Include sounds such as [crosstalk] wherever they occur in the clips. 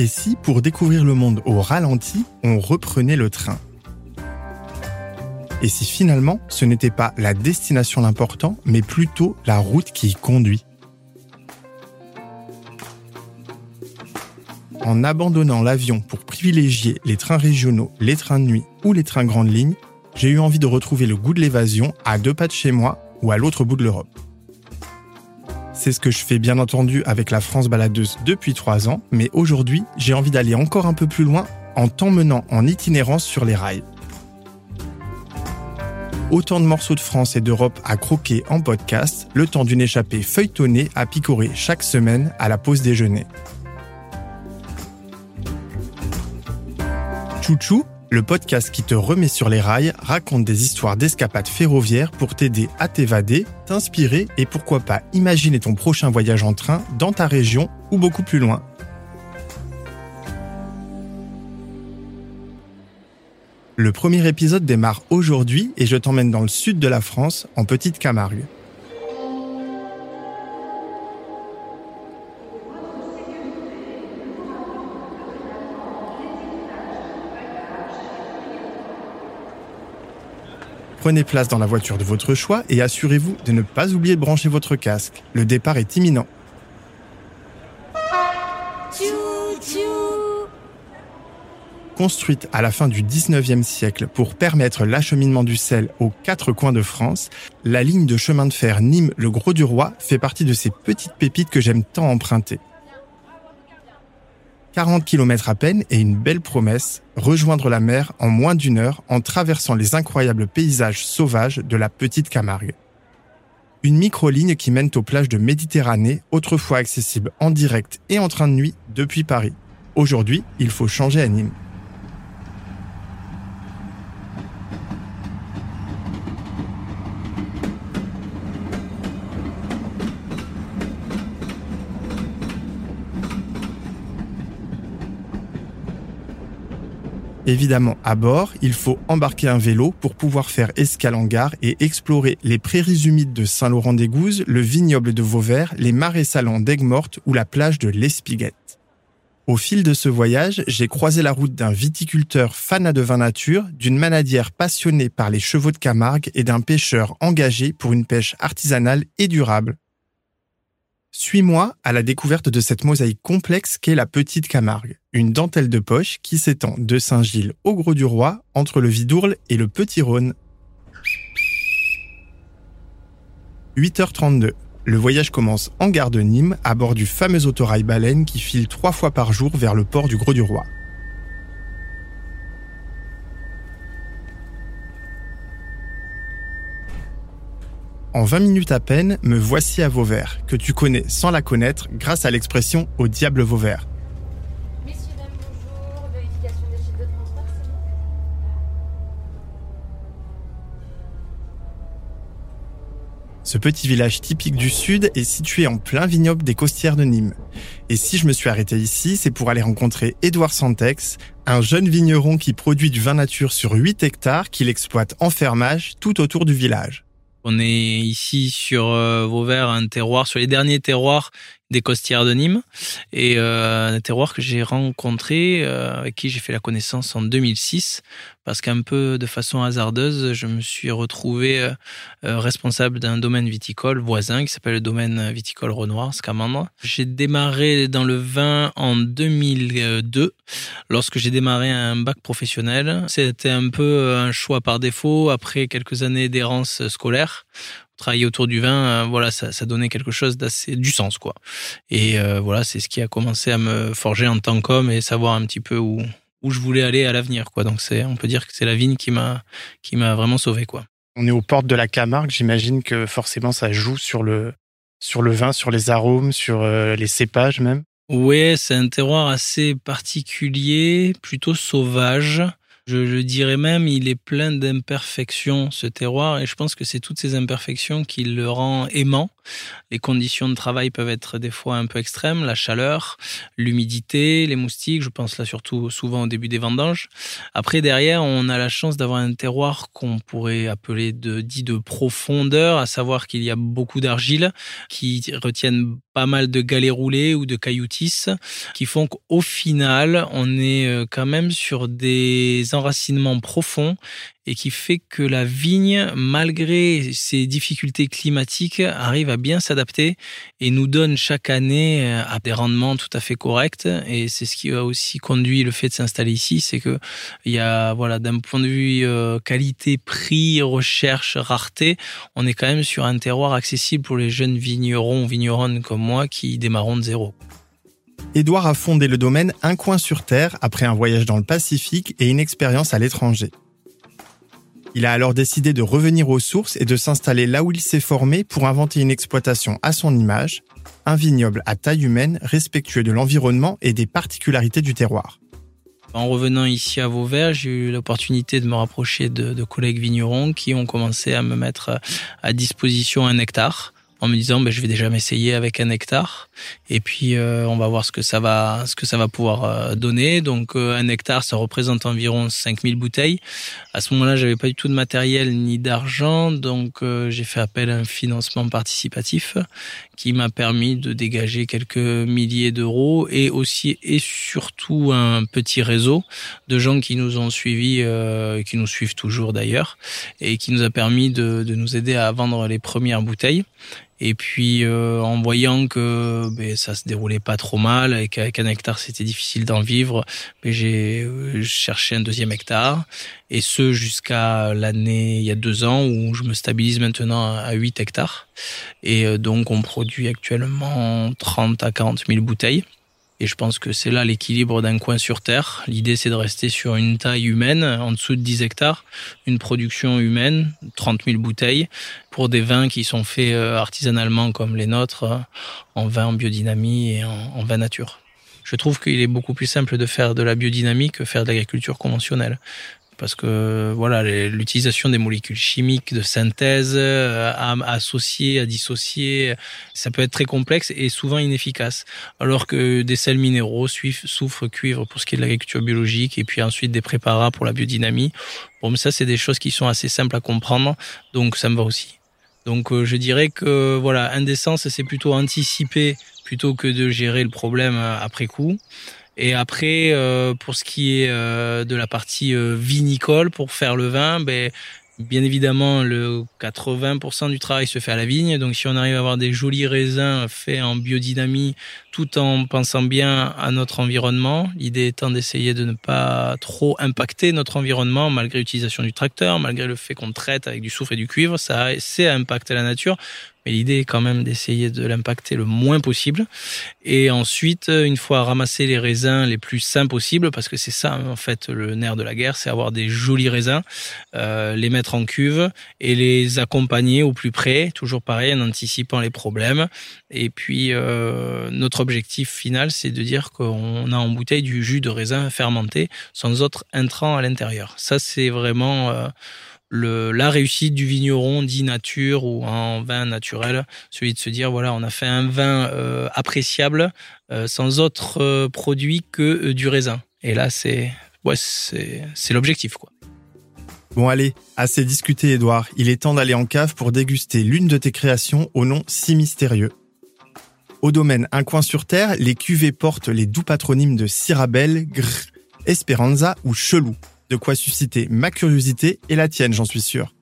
Et si, pour découvrir le monde au ralenti, on reprenait le train Et si finalement, ce n'était pas la destination l'important, mais plutôt la route qui y conduit En abandonnant l'avion pour privilégier les trains régionaux, les trains de nuit ou les trains grandes lignes, j'ai eu envie de retrouver le goût de l'évasion à deux pas de chez moi ou à l'autre bout de l'Europe. C'est ce que je fais bien entendu avec la France baladeuse depuis trois ans, mais aujourd'hui, j'ai envie d'aller encore un peu plus loin en t'emmenant en itinérance sur les rails. Autant de morceaux de France et d'Europe à croquer en podcast, le temps d'une échappée feuilletonnée à picorer chaque semaine à la pause déjeuner. Chouchou, le podcast qui te remet sur les rails raconte des histoires d'escapades ferroviaires pour t'aider à t'évader, t'inspirer et pourquoi pas imaginer ton prochain voyage en train dans ta région ou beaucoup plus loin. Le premier épisode démarre aujourd'hui et je t'emmène dans le sud de la France, en Petite Camargue. Prenez place dans la voiture de votre choix et assurez-vous de ne pas oublier de brancher votre casque. Le départ est imminent. Construite à la fin du 19e siècle pour permettre l'acheminement du sel aux quatre coins de France, la ligne de chemin de fer Nîmes-le Gros-du-Roi fait partie de ces petites pépites que j'aime tant emprunter. 40 km à peine et une belle promesse, rejoindre la mer en moins d'une heure en traversant les incroyables paysages sauvages de la petite Camargue. Une micro-ligne qui mène aux plages de Méditerranée, autrefois accessible en direct et en train de nuit depuis Paris. Aujourd'hui, il faut changer à Nîmes. Évidemment, à bord, il faut embarquer un vélo pour pouvoir faire escale en gare et explorer les prairies humides de Saint-Laurent-des-Gouzes, le vignoble de Vauvert, les marais salants d'Aigues-Mortes ou la plage de l'Espiguette. Au fil de ce voyage, j'ai croisé la route d'un viticulteur fanat de vin nature, d'une manadière passionnée par les chevaux de Camargue et d'un pêcheur engagé pour une pêche artisanale et durable. Suis-moi à la découverte de cette mosaïque complexe qu'est la Petite Camargue, une dentelle de poche qui s'étend de Saint-Gilles au Gros-du-Roi, entre le Vidourle et le Petit Rhône. 8h32. Le voyage commence en gare de Nîmes, à bord du fameux autorail baleine qui file trois fois par jour vers le port du Gros-du-Roi. En 20 minutes à peine, me voici à Vauvert, que tu connais sans la connaître grâce à l'expression au diable Vauvert. Ce petit village typique du Sud est situé en plein vignoble des Costières de Nîmes. Et si je me suis arrêté ici, c'est pour aller rencontrer Édouard Santex, un jeune vigneron qui produit du vin nature sur 8 hectares qu'il exploite en fermage tout autour du village. On est ici sur euh, Vauvert, un terroir, sur les derniers terroirs des Costières de Nîmes, et euh, un terroir que j'ai rencontré, euh, avec qui j'ai fait la connaissance en 2006, parce qu'un peu de façon hasardeuse, je me suis retrouvé euh, euh, responsable d'un domaine viticole voisin qui s'appelle le domaine viticole Renoir, Scamandre. J'ai démarré dans le vin en 2002, lorsque j'ai démarré un bac professionnel. C'était un peu un choix par défaut après quelques années d'errance scolaire travailler autour du vin, euh, voilà, ça, ça, donnait quelque chose d'assez du sens, quoi. Et euh, voilà, c'est ce qui a commencé à me forger en tant qu'homme et savoir un petit peu où où je voulais aller à l'avenir, quoi. Donc c'est, on peut dire que c'est la vigne qui m'a qui m'a vraiment sauvé, quoi. On est aux portes de la Camargue, j'imagine que forcément ça joue sur le sur le vin, sur les arômes, sur euh, les cépages même? Ouais, c'est un terroir assez particulier, plutôt sauvage. Je, dirais même, il est plein d'imperfections, ce terroir, et je pense que c'est toutes ces imperfections qui le rend aimant. Les conditions de travail peuvent être des fois un peu extrêmes, la chaleur, l'humidité, les moustiques, je pense là surtout souvent au début des vendanges. Après, derrière, on a la chance d'avoir un terroir qu'on pourrait appeler de, dit de profondeur, à savoir qu'il y a beaucoup d'argile qui retiennent pas mal de galets roulés ou de cailloutis qui font qu'au final, on est euh, quand même sur des enracinements profonds et qui fait que la vigne, malgré ses difficultés climatiques, arrive à bien s'adapter et nous donne chaque année euh, à des rendements tout à fait corrects. Et c'est ce qui a aussi conduit le fait de s'installer ici, c'est que il y a voilà d'un point de vue euh, qualité, prix, recherche, rareté, on est quand même sur un terroir accessible pour les jeunes vignerons, vigneronnes comme moi qui démarront de zéro. Édouard a fondé le domaine Un coin sur terre après un voyage dans le Pacifique et une expérience à l'étranger. Il a alors décidé de revenir aux sources et de s'installer là où il s'est formé pour inventer une exploitation à son image, un vignoble à taille humaine, respectueux de l'environnement et des particularités du terroir. En revenant ici à Vauvert, j'ai eu l'opportunité de me rapprocher de, collègues vignerons qui ont commencé à me mettre à disposition un hectare en me disant ben, je vais déjà m'essayer avec un hectare et puis euh, on va voir ce que ça va ce que ça va pouvoir euh, donner. Donc euh, un hectare ça représente environ 5000 bouteilles. À ce moment-là j'avais pas du tout de matériel ni d'argent. Donc j'ai fait appel à un financement participatif qui m'a permis de dégager quelques milliers d'euros et aussi et surtout un petit réseau de gens qui nous ont suivis qui nous suivent toujours d'ailleurs et qui nous a permis de, de nous aider à vendre les premières bouteilles et puis euh, en voyant que ben, ça se déroulait pas trop mal et qu'avec un hectare c'était difficile d'en vivre, ben, j'ai euh, cherché un deuxième hectare et ce jusqu'à l'année il y a deux ans où je me stabilise maintenant à 8 hectares et euh, donc on produit actuellement 30 à 40 000 bouteilles. Et je pense que c'est là l'équilibre d'un coin sur Terre. L'idée, c'est de rester sur une taille humaine, en dessous de 10 hectares, une production humaine, 30 000 bouteilles, pour des vins qui sont faits euh, artisanalement comme les nôtres, euh, en vin en biodynamie et en, vin nature. Je trouve qu'il est beaucoup plus simple de faire de la biodynamie que faire de l'agriculture conventionnelle parce que voilà l'utilisation des molécules chimiques de synthèse euh, à, associer, à dissocier, ça peut être très complexe et souvent inefficace. Alors que des sels minéraux, soufre, cuivre pour ce qui est de l'agriculture biologique et puis ensuite des préparats pour la biodynamie. Bon, ça c'est des choses qui sont assez simples à comprendre, donc ça me va aussi. Donc euh, je dirais que voilà, indécence c'est plutôt anticiper plutôt que de gérer le problème euh, après coup. Et après, euh, pour ce qui est euh, de la partie euh, vinicole, pour faire le vin, ben, bien évidemment, le 80% du travail se fait à la vigne. Donc, si on arrive à avoir des jolis raisins faits en biodynamie, tout en pensant bien à notre environnement, l'idée étant d'essayer de ne pas trop impacter notre environnement, malgré l'utilisation du tracteur, malgré le fait qu'on traite avec du soufre et du cuivre, ça c'est impacter la nature. Mais l'idée est quand même d'essayer de l'impacter le moins possible. Et ensuite, une fois ramassé les raisins les plus sains possibles, parce que c'est ça en fait le nerf de la guerre, c'est avoir des jolis raisins, euh, les mettre en cuve et les accompagner au plus près, toujours pareil, en anticipant les problèmes. Et puis euh, notre objectif final, c'est de dire qu'on a en bouteille du jus de raisin fermenté sans autres intrants à l'intérieur. Ça, c'est vraiment euh, la réussite du vigneron dit nature ou en vin naturel, celui de se dire voilà, on a fait un vin euh, appréciable euh, sans autre euh, produit que du raisin. Et là, c'est ouais, c'est l'objectif quoi. Bon allez, assez discuté Edouard, il est temps d'aller en cave pour déguster l'une de tes créations au nom si mystérieux. Au domaine Un coin sur terre, les cuvées portent les doux patronymes de Sirabelle, Grr, Esperanza ou Chelou de quoi susciter ma curiosité et la tienne, j'en suis sûr.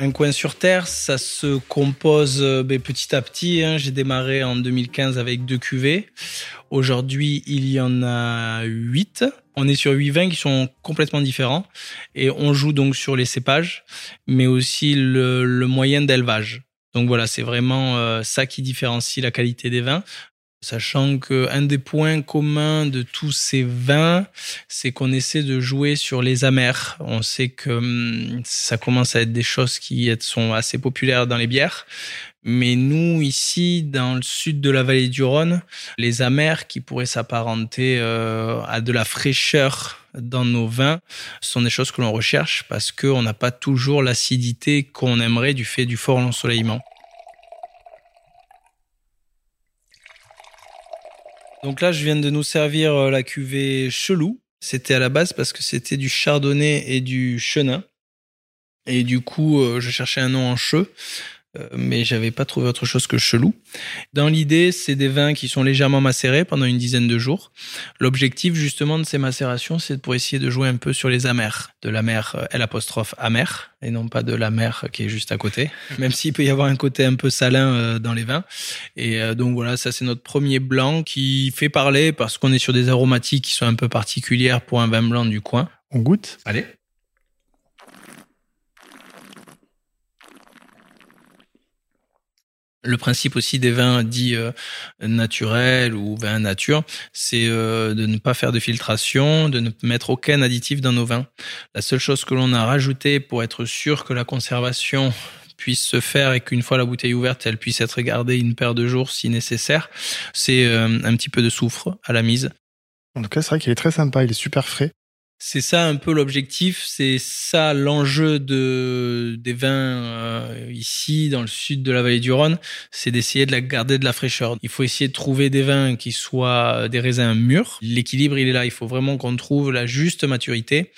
Un coin sur Terre, ça se compose euh, ben, petit à petit. Hein. J'ai démarré en 2015 avec deux cuvées. Aujourd'hui, il y en a huit. On est sur huit vins qui sont complètement différents. Et on joue donc sur les cépages, mais aussi le, moyen d'élevage. Donc voilà, c'est vraiment euh, ça qui différencie la qualité des vins. Sachant qu'un des points communs de tous ces vins, c'est qu'on essaie de jouer sur les amers. On sait que hum, ça commence à être des choses qui sont assez populaires dans les bières. Mais nous, ici, dans le sud de la vallée du Rhône, les amers qui pourraient s'apparenter euh, à de la fraîcheur dans nos vins sont des choses que l'on recherche parce qu'on n'a pas toujours l'acidité qu'on aimerait du fait du fort ensoleillement. Donc là, je viens de nous servir euh, la cuvée Chelou. C'était à la base parce que c'était du chardonnay et du chenin. Et du coup, euh, je cherchais un nom en cheux. Euh, mais j'avais pas trouvé autre chose que chelou. Dans l'idée, c'est des vins qui sont légèrement macérés pendant une dizaine de jours. L'objectif justement de ces macérations, c'est pour essayer de jouer un peu sur les amers, de la mer euh, L apostrophe amer et non pas de la mer qui est juste à côté, [laughs] même s'il peut y avoir un côté un peu salin euh, dans les vins. Et donc voilà, ça c'est notre premier blanc qui fait parler parce qu'on est sur des aromatiques qui sont un peu particulières pour un vin blanc du coin. On goûte? Allez. Le principe aussi des vins dits euh, naturels ou vins nature, c'est euh, de ne pas faire de filtration, de ne mettre aucun additif dans nos vins. La seule chose que l'on a rajouté pour être sûr que la conservation puisse se faire et qu'une fois la bouteille ouverte, elle puisse être gardée une paire de jours si nécessaire, c'est euh, un petit peu de soufre à la mise. En tout cas, c'est vrai qu'il est très sympa, il est super frais. C'est ça un peu l'objectif, c'est ça l'enjeu de des vins euh, ici dans le sud de la vallée du Rhône, c'est d'essayer de la garder de la fraîcheur. Il faut essayer de trouver des vins qui soient des raisins mûrs. L'équilibre il est là, il faut vraiment qu'on trouve la juste maturité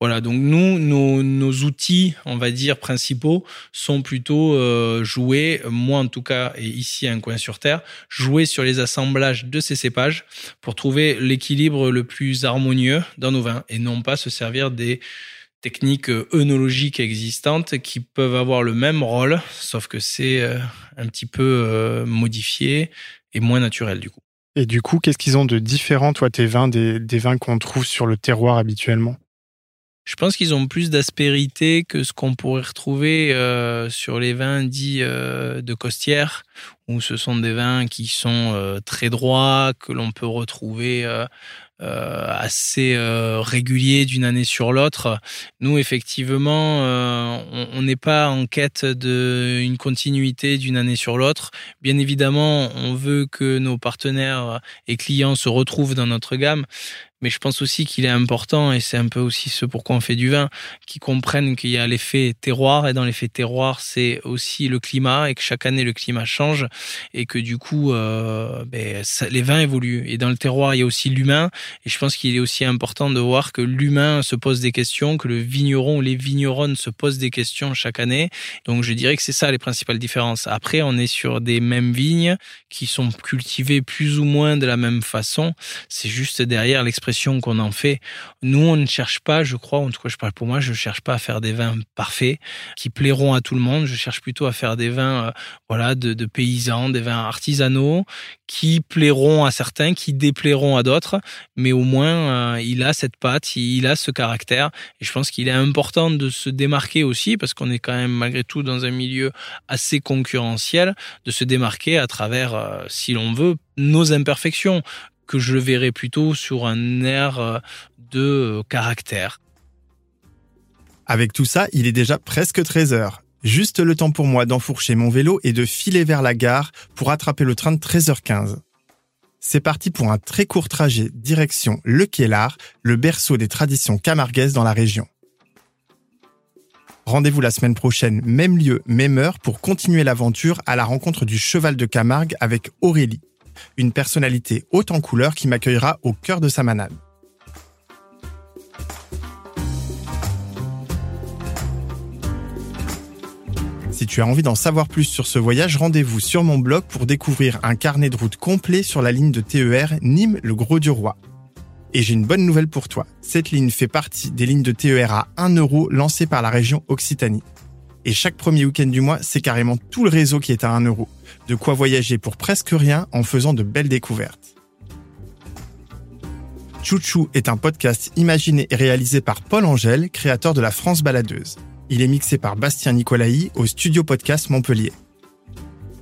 voilà, donc nous, nos, outils, on va dire, principaux sont plutôt euh, jouer, moi en tout cas, et ici un coin sur Terre, jouer sur les assemblages de ces cépages pour trouver l'équilibre le plus harmonieux dans nos vins et non pas se servir des techniques œnologiques existantes qui peuvent avoir le même rôle, sauf que c'est euh, un petit peu euh, modifié et moins naturel du coup. Et du coup, qu'est-ce qu'ils ont de différent, toi, tes vins, des vins qu'on trouve sur le terroir habituellement? Je pense qu'ils ont plus d'aspérité que ce qu'on pourrait retrouver euh, sur les vins dits euh, de costière, où ce sont des vins qui sont euh, très droits, que l'on peut retrouver assez euh, régulier d'une année sur l'autre. Nous, effectivement, on n'est pas en quête d'une continuité d'une année sur l'autre. Bien évidemment, on veut que nos partenaires et clients se retrouvent dans notre gamme, mais je pense aussi qu'il est important, et c'est un peu aussi ce pourquoi on fait du vin, qu'ils comprennent qu'il y a l'effet terroir, et dans l'effet terroir, c'est aussi le climat, et que chaque année le climat change, et que du coup, euh, ben, les vins évoluent. Et dans le terroir, il y a aussi l'humain, et je pense qu'il est aussi important de voir que l'humain se pose des questions, que le vigneron ou les vigneronnes se posent des questions chaque année. Donc je dirais que c'est ça les principales différences. Après, on est sur des mêmes vignes qui sont cultivées plus ou moins de la même façon. C'est juste derrière l'expression qu'on en fait. Nous, on ne cherche pas, je crois, en tout cas je parle pour moi, je ne cherche pas à faire des vins parfaits qui plairont à tout le monde. Je cherche plutôt à faire des vins, euh, voilà, de, paysans, des vins artisanaux qui plairont à certains, qui déplairont à d'autres, mais au moins euh, il a cette patte, il a ce caractère. Et je pense qu'il est important de se démarquer aussi, parce qu'on est quand même malgré tout dans un milieu assez concurrentiel, de se démarquer à travers, euh, si l'on veut, nos imperfections, que je verrais plutôt sur un air euh, de caractère. Avec tout ça, il est déjà presque 13 heures. Juste le temps pour moi d'enfourcher mon vélo et de filer vers la gare pour attraper le train de 13h15. C'est parti pour un très court trajet direction Le Quélard, le berceau des traditions camarguaises dans la région. Rendez-vous la semaine prochaine, même lieu, même heure, pour continuer l'aventure à la rencontre du cheval de Camargue avec Aurélie, une personnalité haute en couleur qui m'accueillera au cœur de sa manade. Si tu as envie d'en savoir plus sur ce voyage, rendez-vous sur mon blog pour découvrir un carnet de route complet sur la ligne de TER Nîmes-Le Gros-du-Roi. Et j'ai une bonne nouvelle pour toi. Cette ligne fait partie des lignes de TER à 1 euro lancées par la région Occitanie. Et chaque premier week-end du mois, c'est carrément tout le réseau qui est à 1 euro. De quoi voyager pour presque rien en faisant de belles découvertes. Chouchou est un podcast imaginé et réalisé par Paul Angèle, créateur de la France Baladeuse. Il est mixé par Bastien Nicolaï au Studio Podcast Montpellier.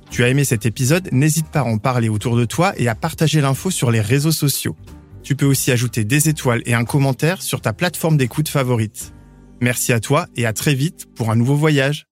Tu as aimé cet épisode? N'hésite pas à en parler autour de toi et à partager l'info sur les réseaux sociaux. Tu peux aussi ajouter des étoiles et un commentaire sur ta plateforme d'écoute favorite. Merci à toi et à très vite pour un nouveau voyage.